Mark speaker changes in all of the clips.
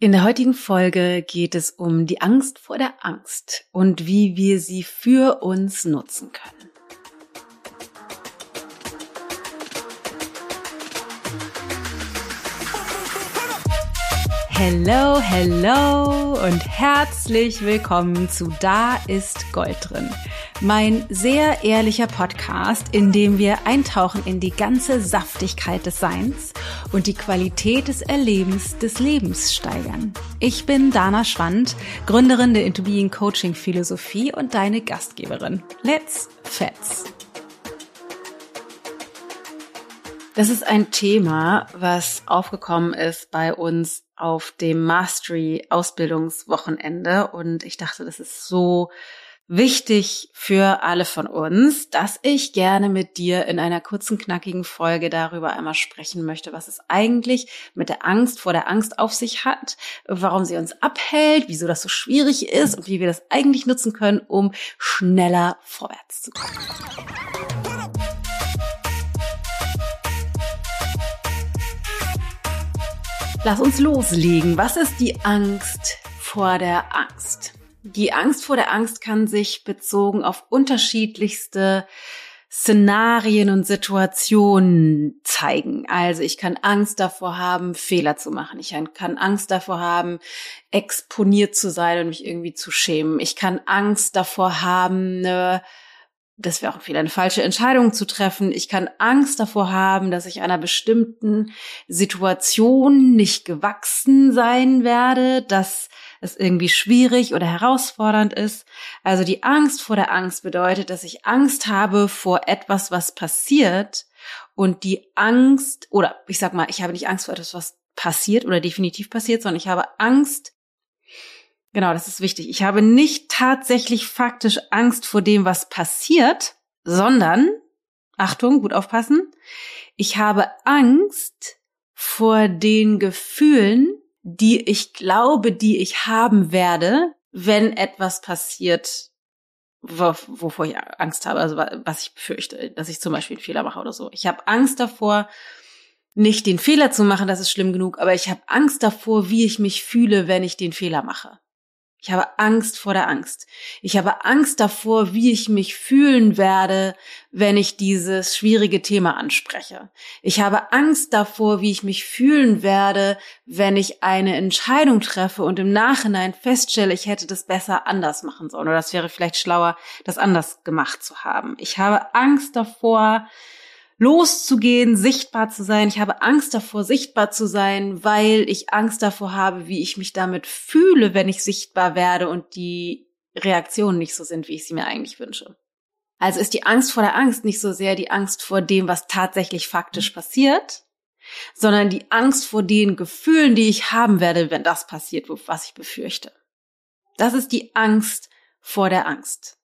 Speaker 1: In der heutigen Folge geht es um die Angst vor der Angst und wie wir sie für uns nutzen können. Hello, hello und herzlich willkommen zu Da ist Gold drin mein sehr ehrlicher Podcast, in dem wir eintauchen in die ganze Saftigkeit des Seins und die Qualität des Erlebens des Lebens steigern. Ich bin Dana Schwand, Gründerin der Into Being Coaching Philosophie und deine Gastgeberin. Let's Fets! Das ist ein Thema, was aufgekommen ist bei uns auf dem Mastery Ausbildungswochenende und ich dachte, das ist so wichtig für alle von uns, dass ich gerne mit dir in einer kurzen, knackigen Folge darüber einmal sprechen möchte, was es eigentlich mit der Angst vor der Angst auf sich hat, warum sie uns abhält, wieso das so schwierig ist und wie wir das eigentlich nutzen können, um schneller vorwärts zu kommen. Lass uns loslegen. Was ist die Angst vor der Angst? Die Angst vor der Angst kann sich bezogen auf unterschiedlichste Szenarien und Situationen zeigen. Also ich kann Angst davor haben, Fehler zu machen. Ich kann Angst davor haben, exponiert zu sein und mich irgendwie zu schämen. Ich kann Angst davor haben, eine das wäre auch wieder eine falsche Entscheidung zu treffen. Ich kann Angst davor haben, dass ich einer bestimmten Situation nicht gewachsen sein werde, dass es irgendwie schwierig oder herausfordernd ist. Also die Angst vor der Angst bedeutet, dass ich Angst habe vor etwas, was passiert und die Angst, oder ich sag mal, ich habe nicht Angst vor etwas, was passiert oder definitiv passiert, sondern ich habe Angst, genau, das ist wichtig, ich habe nicht tatsächlich faktisch Angst vor dem, was passiert, sondern, Achtung, gut aufpassen, ich habe Angst vor den Gefühlen, die ich glaube, die ich haben werde, wenn etwas passiert, wovor ich Angst habe, also was ich befürchte, dass ich zum Beispiel einen Fehler mache oder so. Ich habe Angst davor, nicht den Fehler zu machen, das ist schlimm genug, aber ich habe Angst davor, wie ich mich fühle, wenn ich den Fehler mache. Ich habe Angst vor der Angst. Ich habe Angst davor, wie ich mich fühlen werde, wenn ich dieses schwierige Thema anspreche. Ich habe Angst davor, wie ich mich fühlen werde, wenn ich eine Entscheidung treffe und im Nachhinein feststelle, ich hätte das besser anders machen sollen oder das wäre vielleicht schlauer, das anders gemacht zu haben. Ich habe Angst davor, loszugehen, sichtbar zu sein. Ich habe Angst davor, sichtbar zu sein, weil ich Angst davor habe, wie ich mich damit fühle, wenn ich sichtbar werde und die Reaktionen nicht so sind, wie ich sie mir eigentlich wünsche. Also ist die Angst vor der Angst nicht so sehr die Angst vor dem, was tatsächlich faktisch passiert, sondern die Angst vor den Gefühlen, die ich haben werde, wenn das passiert, was ich befürchte. Das ist die Angst vor der Angst.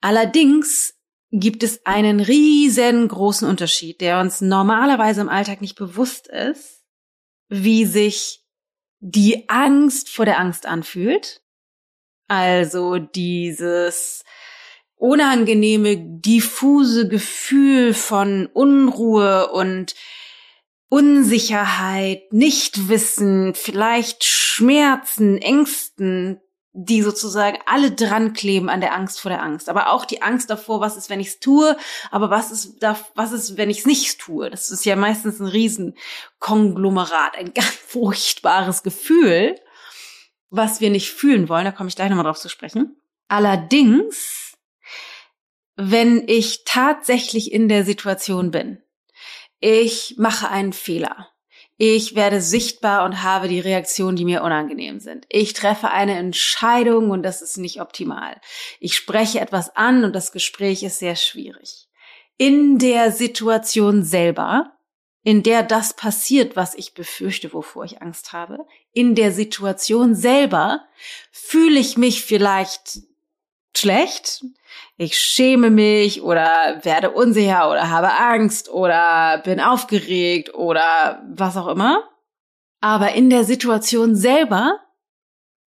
Speaker 1: Allerdings gibt es einen riesengroßen Unterschied, der uns normalerweise im Alltag nicht bewusst ist, wie sich die Angst vor der Angst anfühlt. Also dieses unangenehme, diffuse Gefühl von Unruhe und Unsicherheit, Nichtwissen, vielleicht Schmerzen, Ängsten, die sozusagen alle dran kleben an der Angst vor der Angst. Aber auch die Angst davor, was ist, wenn ich es tue, aber was ist, da, was ist, wenn ich es nicht tue? Das ist ja meistens ein Riesenkonglomerat, ein ganz furchtbares Gefühl, was wir nicht fühlen wollen. Da komme ich gleich nochmal drauf zu sprechen. Allerdings, wenn ich tatsächlich in der Situation bin, ich mache einen Fehler ich werde sichtbar und habe die Reaktionen, die mir unangenehm sind. Ich treffe eine Entscheidung und das ist nicht optimal. Ich spreche etwas an und das Gespräch ist sehr schwierig. In der Situation selber, in der das passiert, was ich befürchte, wovor ich Angst habe, in der Situation selber fühle ich mich vielleicht schlecht, ich schäme mich oder werde unsicher oder habe Angst oder bin aufgeregt oder was auch immer. Aber in der Situation selber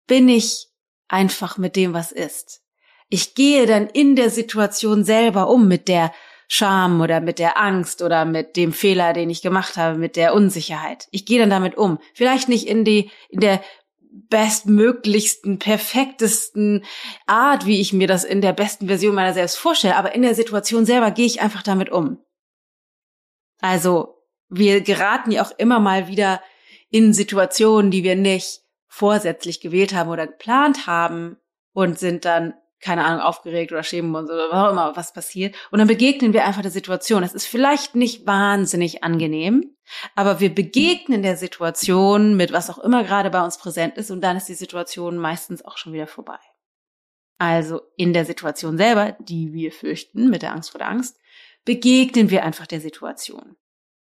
Speaker 1: bin ich einfach mit dem, was ist. Ich gehe dann in der Situation selber um mit der Scham oder mit der Angst oder mit dem Fehler, den ich gemacht habe, mit der Unsicherheit. Ich gehe dann damit um. Vielleicht nicht in die, in der bestmöglichsten, perfektesten Art, wie ich mir das in der besten Version meiner selbst vorstelle, aber in der Situation selber gehe ich einfach damit um. Also, wir geraten ja auch immer mal wieder in Situationen, die wir nicht vorsätzlich gewählt haben oder geplant haben und sind dann keine Ahnung, aufgeregt oder schämen uns oder was auch immer was passiert. Und dann begegnen wir einfach der Situation. Es ist vielleicht nicht wahnsinnig angenehm, aber wir begegnen der Situation mit was auch immer gerade bei uns präsent ist und dann ist die Situation meistens auch schon wieder vorbei. Also in der Situation selber, die wir fürchten, mit der Angst vor der Angst, begegnen wir einfach der Situation.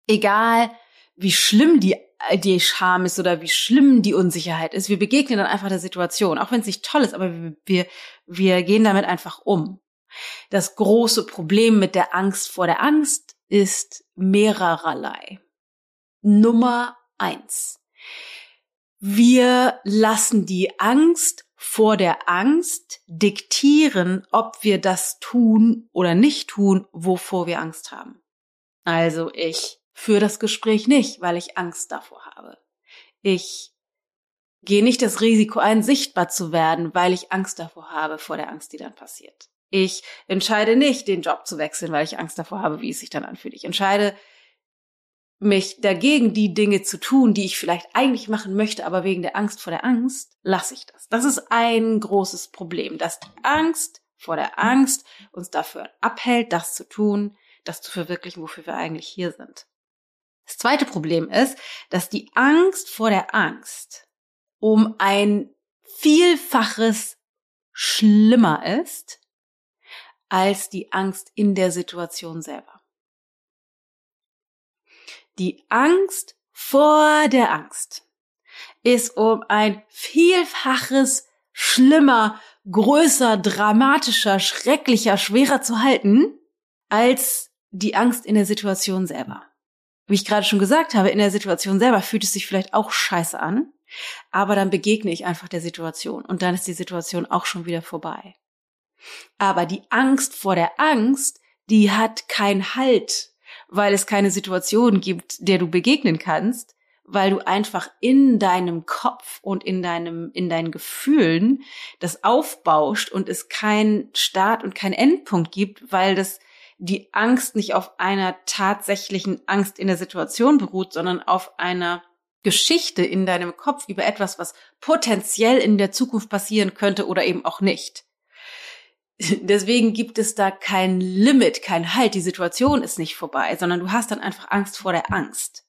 Speaker 1: Egal, wie schlimm die, die Scham ist oder wie schlimm die Unsicherheit ist. Wir begegnen dann einfach der Situation, auch wenn es nicht toll ist, aber wir, wir, wir gehen damit einfach um. Das große Problem mit der Angst vor der Angst ist mehrererlei. Nummer eins. Wir lassen die Angst vor der Angst diktieren, ob wir das tun oder nicht tun, wovor wir Angst haben. Also ich für das Gespräch nicht, weil ich Angst davor habe. Ich gehe nicht das Risiko ein, sichtbar zu werden, weil ich Angst davor habe, vor der Angst, die dann passiert. Ich entscheide nicht, den Job zu wechseln, weil ich Angst davor habe, wie es sich dann anfühlt. Ich entscheide mich dagegen, die Dinge zu tun, die ich vielleicht eigentlich machen möchte, aber wegen der Angst vor der Angst lasse ich das. Das ist ein großes Problem, dass die Angst vor der Angst uns dafür abhält, das zu tun, das zu verwirklichen, wofür wir eigentlich hier sind. Das zweite Problem ist, dass die Angst vor der Angst um ein Vielfaches schlimmer ist als die Angst in der Situation selber. Die Angst vor der Angst ist um ein Vielfaches schlimmer, größer, dramatischer, schrecklicher, schwerer zu halten als die Angst in der Situation selber wie ich gerade schon gesagt habe, in der Situation selber fühlt es sich vielleicht auch scheiße an, aber dann begegne ich einfach der Situation und dann ist die Situation auch schon wieder vorbei. Aber die Angst vor der Angst, die hat keinen Halt, weil es keine Situation gibt, der du begegnen kannst, weil du einfach in deinem Kopf und in deinem, in deinen Gefühlen das aufbauscht und es keinen Start und keinen Endpunkt gibt, weil das die Angst nicht auf einer tatsächlichen Angst in der Situation beruht, sondern auf einer Geschichte in deinem Kopf über etwas, was potenziell in der Zukunft passieren könnte oder eben auch nicht. Deswegen gibt es da kein Limit, kein Halt. Die Situation ist nicht vorbei, sondern du hast dann einfach Angst vor der Angst.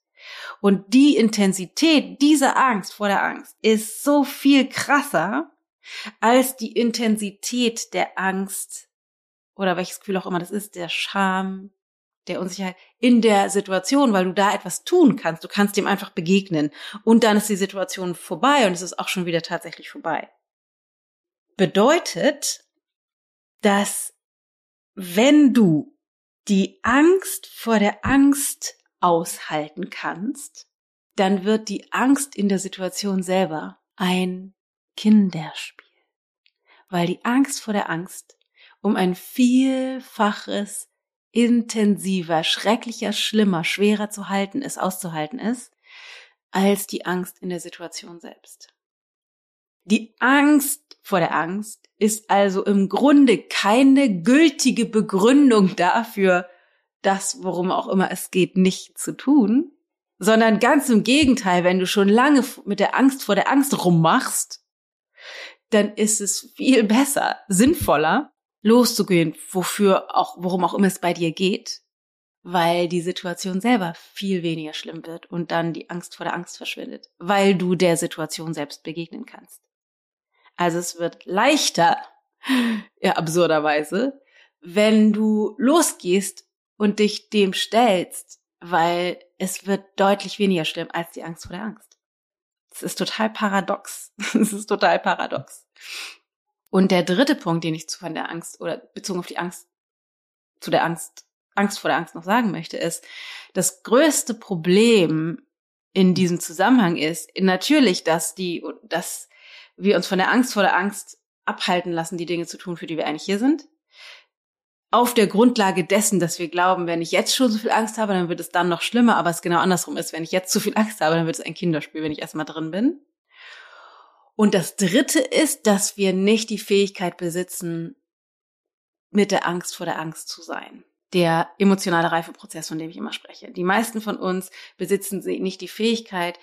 Speaker 1: Und die Intensität dieser Angst vor der Angst ist so viel krasser als die Intensität der Angst oder welches Gefühl auch immer das ist, der Scham, der Unsicherheit in der Situation, weil du da etwas tun kannst. Du kannst dem einfach begegnen. Und dann ist die Situation vorbei und es ist auch schon wieder tatsächlich vorbei. Bedeutet, dass wenn du die Angst vor der Angst aushalten kannst, dann wird die Angst in der Situation selber ein Kinderspiel. Weil die Angst vor der Angst um ein Vielfaches intensiver, schrecklicher, schlimmer, schwerer zu halten ist, auszuhalten ist, als die Angst in der Situation selbst. Die Angst vor der Angst ist also im Grunde keine gültige Begründung dafür, das, worum auch immer es geht, nicht zu tun, sondern ganz im Gegenteil, wenn du schon lange mit der Angst vor der Angst rummachst, dann ist es viel besser, sinnvoller, loszugehen, wofür auch, worum auch immer es bei dir geht, weil die Situation selber viel weniger schlimm wird und dann die Angst vor der Angst verschwindet, weil du der Situation selbst begegnen kannst. Also es wird leichter, ja, absurderweise, wenn du losgehst und dich dem stellst, weil es wird deutlich weniger schlimm als die Angst vor der Angst. Es ist total paradox. Es ist total paradox. Und der dritte Punkt, den ich zu von der Angst oder bezogen auf die Angst, zu der Angst, Angst vor der Angst noch sagen möchte, ist, das größte Problem in diesem Zusammenhang ist natürlich, dass die, dass wir uns von der Angst vor der Angst abhalten lassen, die Dinge zu tun, für die wir eigentlich hier sind. auf der Grundlage dessen, dass wir glauben, wenn ich jetzt schon so viel Angst habe, dann wird es dann noch schlimmer, aber es genau andersrum ist. Wenn ich jetzt zu viel Angst habe, dann wird es ein Kinderspiel, wenn ich erstmal drin bin. Und das dritte ist, dass wir nicht die Fähigkeit besitzen, mit der Angst vor der Angst zu sein. Der emotionale Reifeprozess, von dem ich immer spreche. Die meisten von uns besitzen nicht die Fähigkeit,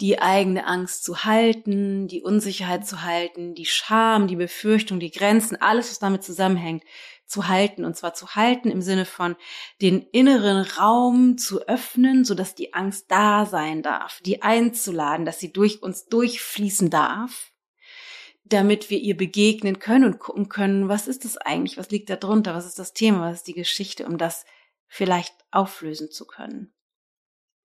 Speaker 1: die eigene Angst zu halten, die Unsicherheit zu halten, die Scham, die Befürchtung, die Grenzen, alles, was damit zusammenhängt, zu halten. Und zwar zu halten im Sinne von den inneren Raum zu öffnen, sodass die Angst da sein darf, die einzuladen, dass sie durch uns durchfließen darf, damit wir ihr begegnen können und gucken können, was ist das eigentlich, was liegt da drunter, was ist das Thema, was ist die Geschichte, um das vielleicht auflösen zu können.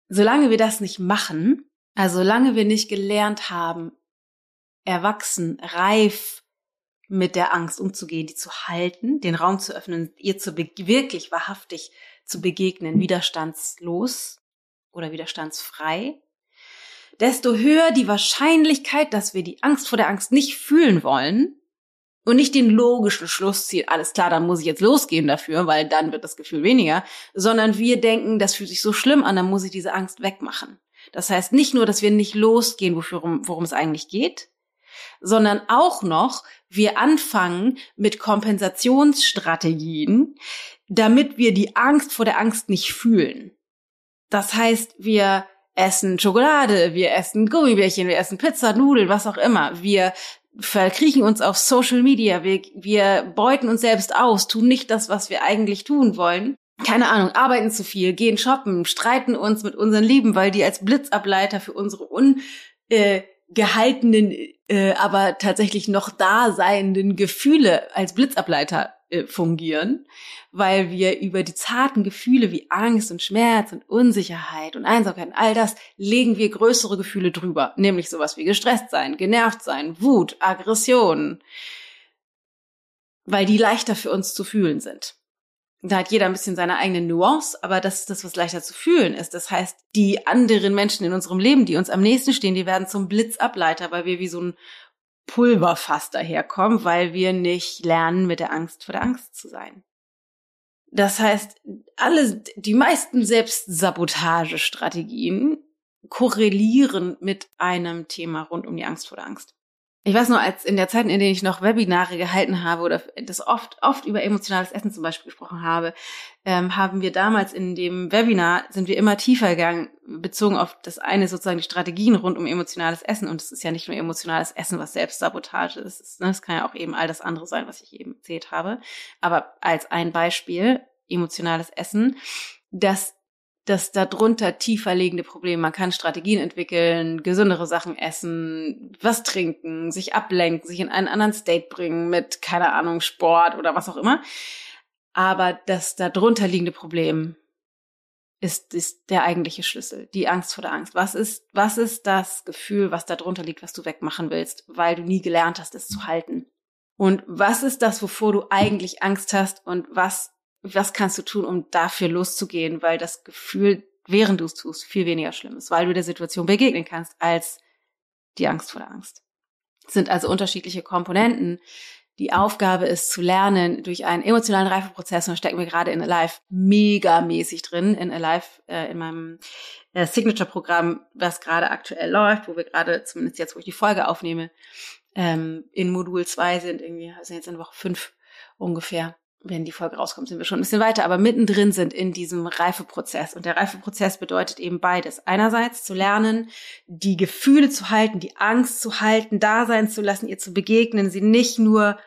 Speaker 1: Solange wir das nicht machen, also solange wir nicht gelernt haben, erwachsen, reif mit der Angst umzugehen, die zu halten, den Raum zu öffnen, ihr zu wirklich wahrhaftig zu begegnen, widerstandslos oder widerstandsfrei, desto höher die Wahrscheinlichkeit, dass wir die Angst vor der Angst nicht fühlen wollen und nicht den logischen Schluss ziehen, alles klar, dann muss ich jetzt losgehen dafür, weil dann wird das Gefühl weniger, sondern wir denken, das fühlt sich so schlimm an, dann muss ich diese Angst wegmachen. Das heißt nicht nur, dass wir nicht losgehen, worum, worum es eigentlich geht, sondern auch noch, wir anfangen mit Kompensationsstrategien, damit wir die Angst vor der Angst nicht fühlen. Das heißt, wir essen Schokolade, wir essen Gummibärchen, wir essen Pizza, Nudeln, was auch immer. Wir verkriechen uns auf Social Media, wir, wir beuten uns selbst aus, tun nicht das, was wir eigentlich tun wollen, keine Ahnung, arbeiten zu viel, gehen shoppen, streiten uns mit unseren Lieben, weil die als Blitzableiter für unsere ungehaltenen, äh, äh, aber tatsächlich noch da seienden Gefühle als Blitzableiter äh, fungieren, weil wir über die zarten Gefühle wie Angst und Schmerz und Unsicherheit und Einsamkeit und all das legen wir größere Gefühle drüber, nämlich sowas wie gestresst sein, genervt sein, Wut, Aggression, weil die leichter für uns zu fühlen sind. Da hat jeder ein bisschen seine eigene Nuance, aber das ist das, was leichter zu fühlen ist. Das heißt, die anderen Menschen in unserem Leben, die uns am nächsten stehen, die werden zum Blitzableiter, weil wir wie so ein Pulverfass daherkommen, weil wir nicht lernen, mit der Angst vor der Angst zu sein. Das heißt, alle, die meisten Selbstsabotagestrategien korrelieren mit einem Thema rund um die Angst vor der Angst. Ich weiß nur, als in der Zeit, in der ich noch Webinare gehalten habe oder das oft, oft über emotionales Essen zum Beispiel gesprochen habe, ähm, haben wir damals in dem Webinar sind wir immer tiefer gegangen, bezogen auf das eine sozusagen die Strategien rund um emotionales Essen. Und es ist ja nicht nur emotionales Essen, was Selbstsabotage ist. Ne? Es kann ja auch eben all das andere sein, was ich eben erzählt habe. Aber als ein Beispiel, emotionales Essen, das das darunter tiefer liegende Problem. Man kann Strategien entwickeln, gesündere Sachen essen, was trinken, sich ablenken, sich in einen anderen State bringen mit, keine Ahnung, Sport oder was auch immer. Aber das darunter liegende Problem ist, ist der eigentliche Schlüssel, die Angst vor der Angst. Was ist, was ist das Gefühl, was darunter liegt, was du wegmachen willst, weil du nie gelernt hast, es zu halten? Und was ist das, wovor du eigentlich Angst hast und was was kannst du tun, um dafür loszugehen, weil das Gefühl, während du es tust, viel weniger schlimm ist, weil du der Situation begegnen kannst als die Angst vor der Angst. Es sind also unterschiedliche Komponenten. Die Aufgabe ist zu lernen durch einen emotionalen Reifeprozess und da stecken wir gerade in Alive megamäßig drin, in Alive, äh, in meinem äh, Signature-Programm, was gerade aktuell läuft, wo wir gerade, zumindest jetzt, wo ich die Folge aufnehme, ähm, in Modul 2 sind, irgendwie, also jetzt in Woche 5 ungefähr wenn die Folge rauskommt, sind wir schon ein bisschen weiter, aber mittendrin sind in diesem Reifeprozess. Und der Reifeprozess bedeutet eben beides. Einerseits zu lernen, die Gefühle zu halten, die Angst zu halten, da sein zu lassen, ihr zu begegnen, sie nicht nur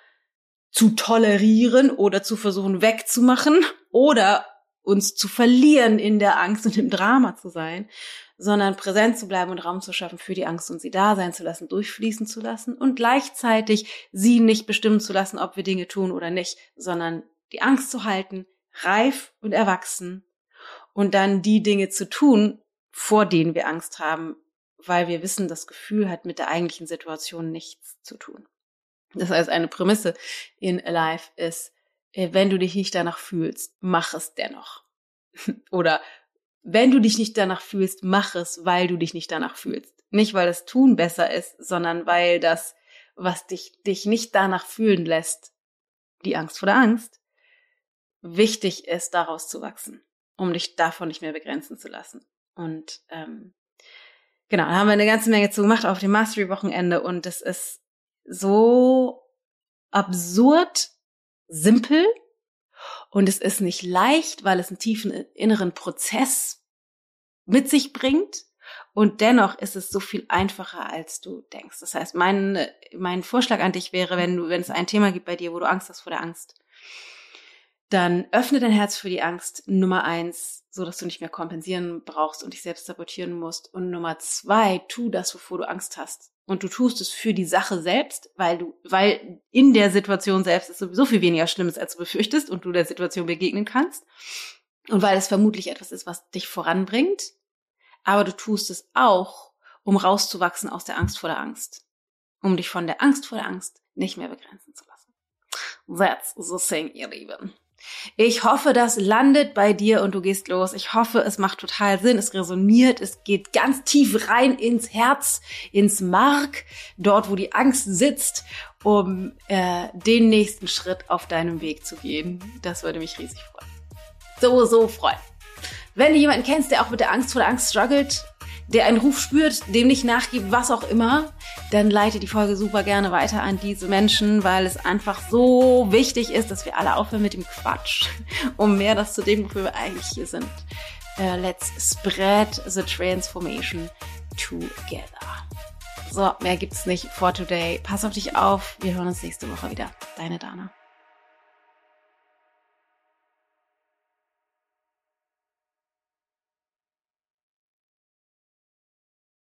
Speaker 1: zu tolerieren oder zu versuchen wegzumachen oder uns zu verlieren in der Angst und im Drama zu sein, sondern präsent zu bleiben und Raum zu schaffen für die Angst und sie da sein zu lassen, durchfließen zu lassen und gleichzeitig sie nicht bestimmen zu lassen, ob wir Dinge tun oder nicht, sondern die Angst zu halten, reif und erwachsen und dann die Dinge zu tun, vor denen wir Angst haben, weil wir wissen, das Gefühl hat mit der eigentlichen Situation nichts zu tun. Das heißt, eine Prämisse in Alive ist, wenn du dich nicht danach fühlst, mach es dennoch. Oder wenn du dich nicht danach fühlst, mach es, weil du dich nicht danach fühlst. Nicht, weil das Tun besser ist, sondern weil das, was dich, dich nicht danach fühlen lässt, die Angst vor der Angst, wichtig ist, daraus zu wachsen, um dich davon nicht mehr begrenzen zu lassen. Und ähm, genau, da haben wir eine ganze Menge zu gemacht auf dem Mastery-Wochenende und es ist so absurd simpel und es ist nicht leicht, weil es einen tiefen inneren Prozess mit sich bringt. Und dennoch ist es so viel einfacher, als du denkst. Das heißt, mein, mein Vorschlag an dich wäre, wenn du, wenn es ein Thema gibt bei dir, wo du Angst hast vor der Angst, dann öffne dein Herz für die Angst. Nummer eins, so dass du nicht mehr kompensieren brauchst und dich selbst sabotieren musst. Und Nummer zwei, tu das, wovor du Angst hast. Und du tust es für die Sache selbst, weil du, weil in der Situation selbst es sowieso viel weniger Schlimmes, als du befürchtest und du der Situation begegnen kannst. Und weil es vermutlich etwas ist, was dich voranbringt. Aber du tust es auch, um rauszuwachsen aus der Angst vor der Angst. Um dich von der Angst vor der Angst nicht mehr begrenzen zu lassen. That's the thing, ihr Lieben. Ich hoffe, das landet bei dir und du gehst los. Ich hoffe, es macht total Sinn, es resoniert, es geht ganz tief rein ins Herz, ins Mark, dort, wo die Angst sitzt, um äh, den nächsten Schritt auf deinem Weg zu gehen. Das würde mich riesig freuen. So, so freuen. Wenn du jemanden kennst, der auch mit der Angst vor der Angst struggelt, der einen Ruf spürt, dem nicht nachgibt, was auch immer, dann leite die Folge super gerne weiter an diese Menschen, weil es einfach so wichtig ist, dass wir alle aufhören mit dem Quatsch, um mehr das zu dem, wofür wir eigentlich hier sind. Uh, let's spread the transformation together. So, mehr gibt's nicht for today. Pass auf dich auf. Wir hören uns nächste Woche wieder. Deine Dana.